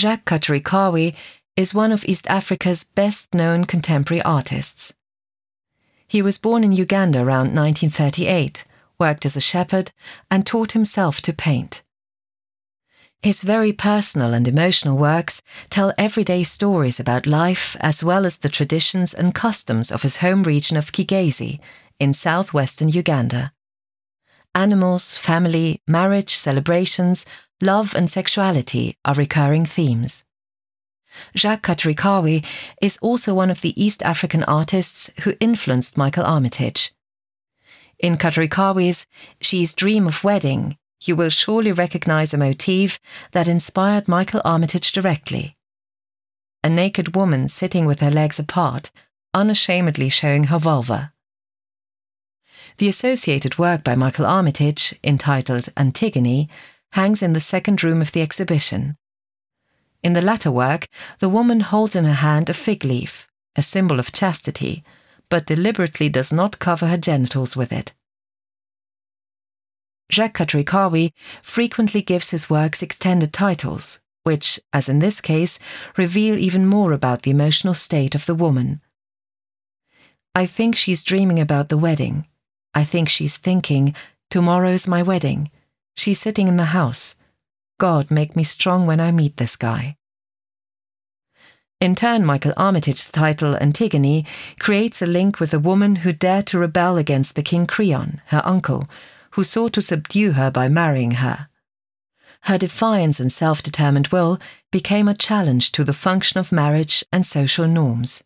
Jak Katarikawe is one of East Africa's best known contemporary artists. He was born in Uganda around 1938, worked as a shepherd, and taught himself to paint. His very personal and emotional works tell everyday stories about life as well as the traditions and customs of his home region of Kigezi in southwestern Uganda. Animals, family, marriage, celebrations, love, and sexuality are recurring themes. Jak Katarikawe is also one of the East African artists who influenced Michael Armitage. In Katarikawe's She's Dream of Wedding, you will surely recognize a motif that inspired Michael Armitage directly. A naked woman sitting with her legs apart, unashamedly showing her vulva. The associated work by Michael Armitage, entitled Antigone, hangs in the second room of the exhibition. In the latter work, the woman holds in her hand a fig leaf, a symbol of chastity, but deliberately does not cover her genitals with it. Jak Katarikawe frequently gives his works extended titles, which, as in this case, reveal even more about the emotional state of the woman. I think she's dreaming about the wedding. I think she's thinking, tomorrow's my wedding. She's sitting in the house. God, make me strong when I meet this guy. In turn, Michael Armitage's title Antigone creates a link with a woman who dared to rebel against the King Creon, her uncle, who sought to subdue her by marrying her. Her defiance and self determined will became a challenge to the function of marriage and social norms.